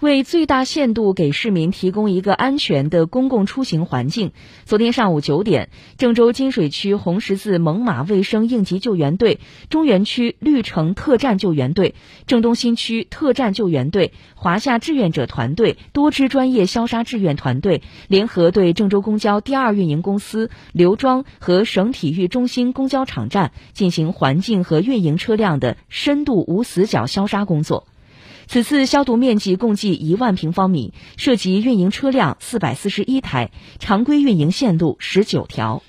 为最大限度给市民提供一个安全的公共出行环境，昨天上午九点，郑州金水区红十字猛犸卫生应急救援队、中原区绿城特战救援队、郑东新区特战救援队、华夏志愿者团队多支专业消杀志愿团队联合对郑州公交第二运营公司刘庄和省体育中心公交场站进行环境和运营车辆的深度无死角消杀工作。此次消毒面积共计一万平方米，涉及运营车辆四百四十一台，常规运营线路十九条。